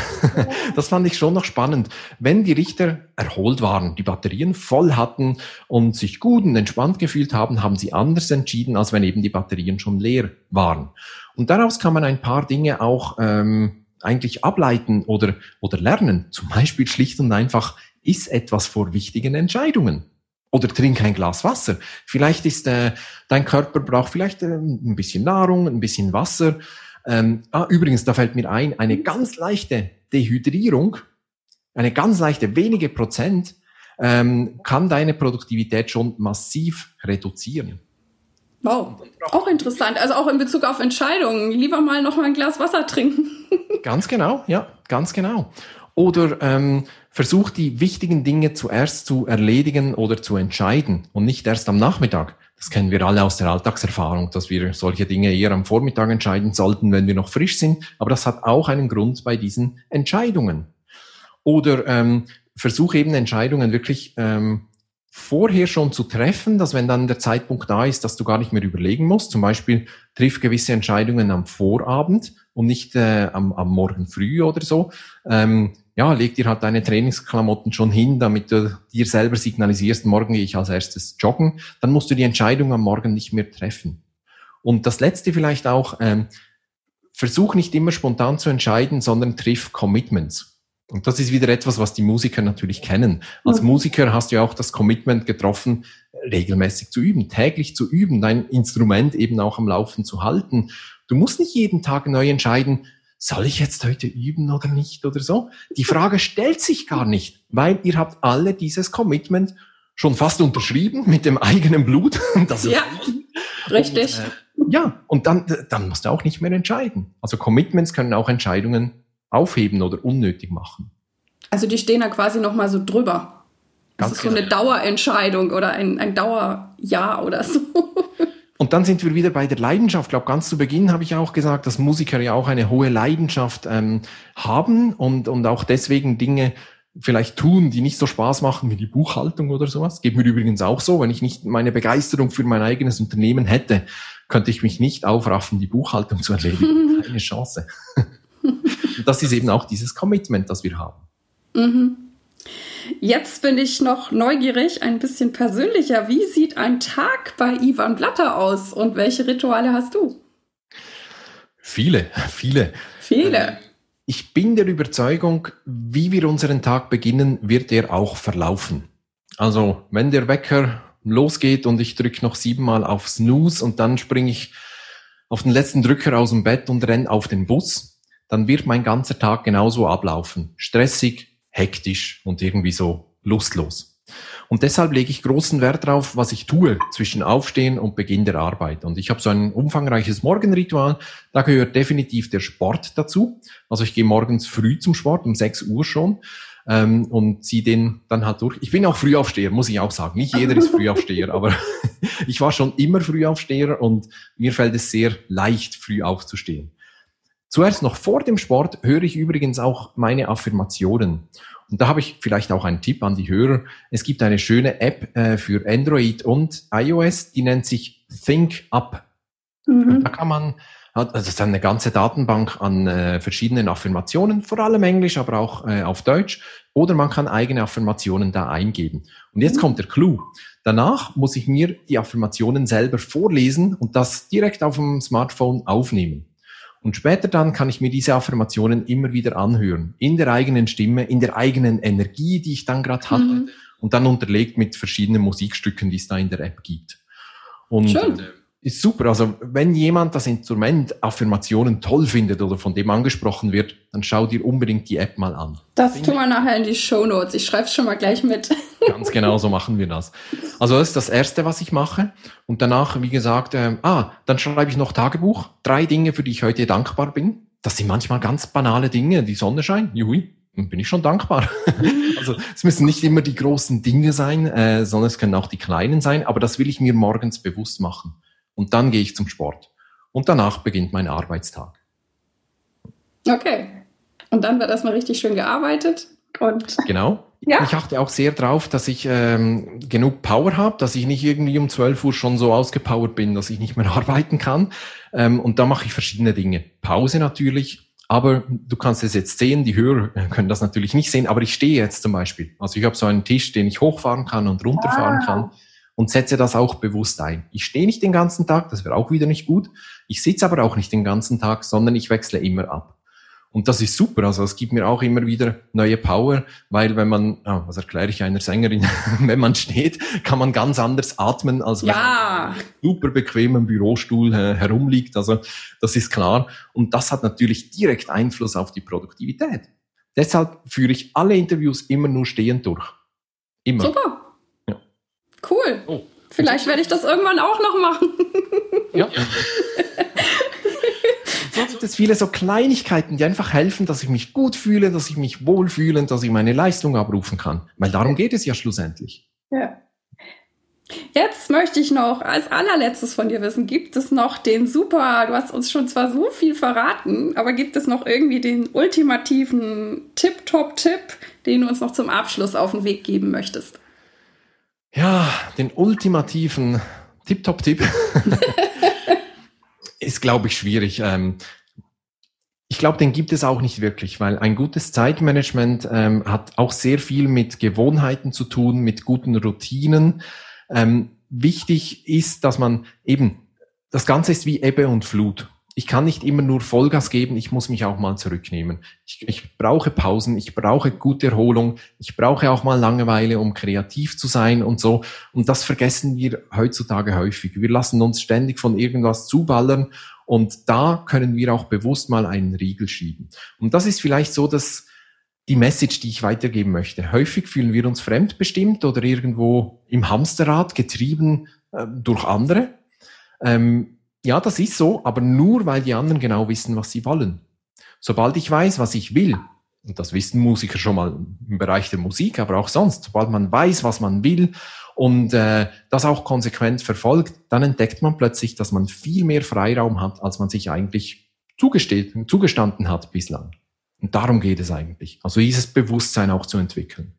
das fand ich schon noch spannend. Wenn die Richter erholt waren, die Batterien voll hatten und sich gut und entspannt gefühlt haben, haben sie anders entschieden, als wenn eben die Batterien schon leer waren. Und daraus kann man ein paar Dinge auch ähm, eigentlich ableiten oder, oder lernen. Zum Beispiel schlicht und einfach, ist etwas vor wichtigen Entscheidungen. Oder trink ein Glas Wasser. Vielleicht ist äh, dein Körper braucht vielleicht äh, ein bisschen Nahrung, ein bisschen Wasser. Ähm, ah, übrigens, da fällt mir ein, eine ganz leichte Dehydrierung, eine ganz leichte, wenige Prozent, ähm, kann deine Produktivität schon massiv reduzieren. Wow, auch interessant. Also auch in Bezug auf Entscheidungen. Lieber mal noch mal ein Glas Wasser trinken. ganz genau, ja, ganz genau. Oder ähm, versuch die wichtigen Dinge zuerst zu erledigen oder zu entscheiden und nicht erst am Nachmittag. Das kennen wir alle aus der Alltagserfahrung, dass wir solche Dinge eher am Vormittag entscheiden sollten, wenn wir noch frisch sind. Aber das hat auch einen Grund bei diesen Entscheidungen. Oder ähm, versuch eben Entscheidungen wirklich ähm, vorher schon zu treffen, dass wenn dann der Zeitpunkt da ist, dass du gar nicht mehr überlegen musst. Zum Beispiel triff gewisse Entscheidungen am Vorabend und nicht äh, am, am Morgen früh oder so. Ähm, ja, leg dir halt deine Trainingsklamotten schon hin, damit du dir selber signalisierst, morgen gehe ich als erstes joggen. Dann musst du die Entscheidung am Morgen nicht mehr treffen. Und das Letzte vielleicht auch, ähm, versuch nicht immer spontan zu entscheiden, sondern triff Commitments. Und das ist wieder etwas, was die Musiker natürlich kennen. Als mhm. Musiker hast du ja auch das Commitment getroffen, regelmäßig zu üben, täglich zu üben, dein Instrument eben auch am Laufen zu halten. Du musst nicht jeden Tag neu entscheiden, soll ich jetzt heute üben oder nicht oder so? Die Frage stellt sich gar nicht, weil ihr habt alle dieses Commitment schon fast unterschrieben mit dem eigenen Blut. Das ja, richtig. Und, äh, ja, und dann, dann musst du auch nicht mehr entscheiden. Also Commitments können auch Entscheidungen aufheben oder unnötig machen. Also die stehen da quasi noch mal so drüber. Das Ganz ist so eine genau. Dauerentscheidung oder ein, ein Dauerjahr oder so. Und dann sind wir wieder bei der Leidenschaft. Ich glaube, ganz zu Beginn habe ich auch gesagt, dass Musiker ja auch eine hohe Leidenschaft ähm, haben und, und auch deswegen Dinge vielleicht tun, die nicht so Spaß machen wie die Buchhaltung oder sowas. Geht mir übrigens auch so. Wenn ich nicht meine Begeisterung für mein eigenes Unternehmen hätte, könnte ich mich nicht aufraffen, die Buchhaltung zu erledigen. Keine Chance. das ist eben auch dieses Commitment, das wir haben. Mhm. Jetzt bin ich noch neugierig, ein bisschen persönlicher. Wie sieht ein Tag bei Ivan Blatter aus und welche Rituale hast du? Viele, viele. Viele. Ähm, ich bin der Überzeugung, wie wir unseren Tag beginnen, wird er auch verlaufen. Also, wenn der Wecker losgeht und ich drücke noch siebenmal auf Snooze und dann springe ich auf den letzten Drücker aus dem Bett und renne auf den Bus, dann wird mein ganzer Tag genauso ablaufen. Stressig, hektisch und irgendwie so lustlos. Und deshalb lege ich großen Wert darauf, was ich tue zwischen Aufstehen und Beginn der Arbeit. Und ich habe so ein umfangreiches Morgenritual. Da gehört definitiv der Sport dazu. Also ich gehe morgens früh zum Sport, um 6 Uhr schon. Ähm, und ziehe den dann halt durch. Ich bin auch Frühaufsteher, muss ich auch sagen. Nicht jeder ist Frühaufsteher, aber ich war schon immer Frühaufsteher und mir fällt es sehr leicht, früh aufzustehen. Zuerst noch vor dem Sport höre ich übrigens auch meine Affirmationen. Und da habe ich vielleicht auch einen Tipp an die Hörer. Es gibt eine schöne App äh, für Android und iOS, die nennt sich Think Up. Mhm. Da kann man, also das ist eine ganze Datenbank an äh, verschiedenen Affirmationen, vor allem Englisch, aber auch äh, auf Deutsch. Oder man kann eigene Affirmationen da eingeben. Und jetzt mhm. kommt der Clou. Danach muss ich mir die Affirmationen selber vorlesen und das direkt auf dem Smartphone aufnehmen. Und später dann kann ich mir diese Affirmationen immer wieder anhören. In der eigenen Stimme, in der eigenen Energie, die ich dann gerade hatte. Mhm. Und dann unterlegt mit verschiedenen Musikstücken, die es da in der App gibt. Und Schön. Äh, ist super. Also wenn jemand das Instrument Affirmationen toll findet oder von dem angesprochen wird, dann schau dir unbedingt die App mal an. Das tun wir nachher in die Show Notes. Ich schreibe es schon mal gleich mit. Ganz genau so machen wir das. Also das ist das Erste, was ich mache. Und danach, wie gesagt, ähm, ah, dann schreibe ich noch Tagebuch. Drei Dinge, für die ich heute dankbar bin. Das sind manchmal ganz banale Dinge. Die Sonne scheint, juhui, bin ich schon dankbar. also es müssen nicht immer die großen Dinge sein, äh, sondern es können auch die kleinen sein. Aber das will ich mir morgens bewusst machen. Und dann gehe ich zum Sport. Und danach beginnt mein Arbeitstag. Okay. Und dann wird erstmal richtig schön gearbeitet. Und genau. Ja. Ich achte auch sehr drauf, dass ich ähm, genug Power habe, dass ich nicht irgendwie um 12 Uhr schon so ausgepowert bin, dass ich nicht mehr arbeiten kann. Ähm, und da mache ich verschiedene Dinge. Pause natürlich, aber du kannst es jetzt sehen, die Hörer können das natürlich nicht sehen, aber ich stehe jetzt zum Beispiel. Also ich habe so einen Tisch, den ich hochfahren kann und runterfahren ah. kann und setze das auch bewusst ein. Ich stehe nicht den ganzen Tag, das wäre auch wieder nicht gut. Ich sitze aber auch nicht den ganzen Tag, sondern ich wechsle immer ab. Und das ist super. Also es gibt mir auch immer wieder neue Power, weil wenn man, ah, was erkläre ich einer Sängerin, wenn man steht, kann man ganz anders atmen, als wenn man super bequem im Bürostuhl äh, herumliegt. Also das ist klar. Und das hat natürlich direkt Einfluss auf die Produktivität. Deshalb führe ich alle Interviews immer nur stehend durch. Immer. Super. Cool. Oh. Vielleicht werde ich das irgendwann auch noch machen. Ja. gibt es viele so Kleinigkeiten, die einfach helfen, dass ich mich gut fühle, dass ich mich wohlfühle, dass ich meine Leistung abrufen kann. Weil darum geht es ja schlussendlich. Ja. Jetzt möchte ich noch als allerletztes von dir wissen, gibt es noch den super, du hast uns schon zwar so viel verraten, aber gibt es noch irgendwie den ultimativen Tip-Top-Tipp, den du uns noch zum Abschluss auf den Weg geben möchtest? Ja, den ultimativen Tip-Top-Tipp ist, glaube ich, schwierig. Ähm, ich glaube, den gibt es auch nicht wirklich, weil ein gutes Zeitmanagement ähm, hat auch sehr viel mit Gewohnheiten zu tun, mit guten Routinen. Ähm, wichtig ist, dass man eben, das Ganze ist wie Ebbe und Flut. Ich kann nicht immer nur Vollgas geben, ich muss mich auch mal zurücknehmen. Ich, ich brauche Pausen, ich brauche gute Erholung, ich brauche auch mal Langeweile, um kreativ zu sein und so. Und das vergessen wir heutzutage häufig. Wir lassen uns ständig von irgendwas zuballern und da können wir auch bewusst mal einen Riegel schieben. Und das ist vielleicht so, dass die Message, die ich weitergeben möchte. Häufig fühlen wir uns fremdbestimmt oder irgendwo im Hamsterrad getrieben äh, durch andere. Ähm, ja, das ist so, aber nur weil die anderen genau wissen, was sie wollen. Sobald ich weiß, was ich will, und das wissen Musiker schon mal im Bereich der Musik, aber auch sonst, sobald man weiß, was man will und äh, das auch konsequent verfolgt, dann entdeckt man plötzlich, dass man viel mehr Freiraum hat, als man sich eigentlich zugestanden hat bislang. Und darum geht es eigentlich. Also dieses Bewusstsein auch zu entwickeln.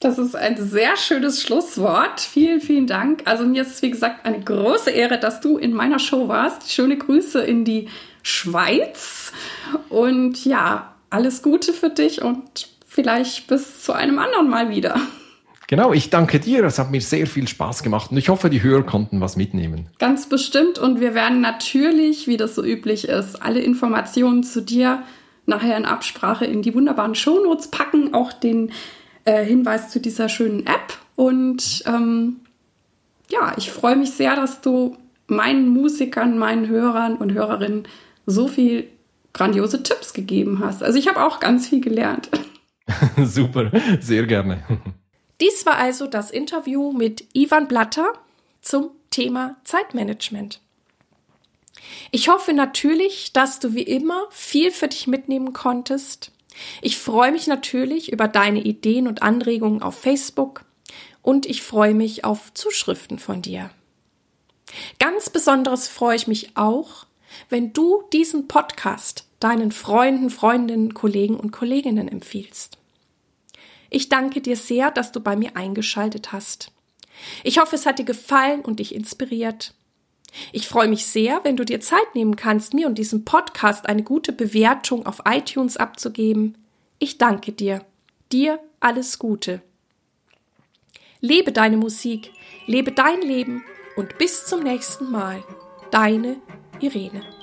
Das ist ein sehr schönes Schlusswort. Vielen, vielen Dank. Also mir ist es, wie gesagt, eine große Ehre, dass du in meiner Show warst. Schöne Grüße in die Schweiz. Und ja, alles Gute für dich und vielleicht bis zu einem anderen Mal wieder. Genau, ich danke dir. Es hat mir sehr viel Spaß gemacht und ich hoffe, die Hörer konnten was mitnehmen. Ganz bestimmt und wir werden natürlich, wie das so üblich ist, alle Informationen zu dir nachher in Absprache in die wunderbaren Shownotes packen, auch den äh, Hinweis zu dieser schönen App. Und ähm, ja, ich freue mich sehr, dass du meinen Musikern, meinen Hörern und Hörerinnen so viel grandiose Tipps gegeben hast. Also ich habe auch ganz viel gelernt. Super, sehr gerne. Dies war also das Interview mit Ivan Blatter zum Thema Zeitmanagement. Ich hoffe natürlich, dass du wie immer viel für dich mitnehmen konntest. Ich freue mich natürlich über deine Ideen und Anregungen auf Facebook und ich freue mich auf Zuschriften von dir. Ganz besonderes freue ich mich auch, wenn du diesen Podcast deinen Freunden, Freundinnen, Kollegen und Kolleginnen empfiehlst. Ich danke dir sehr, dass du bei mir eingeschaltet hast. Ich hoffe, es hat dir gefallen und dich inspiriert. Ich freue mich sehr, wenn du dir Zeit nehmen kannst, mir und diesem Podcast eine gute Bewertung auf iTunes abzugeben. Ich danke dir. Dir alles Gute. Lebe deine Musik, lebe dein Leben und bis zum nächsten Mal. Deine Irene.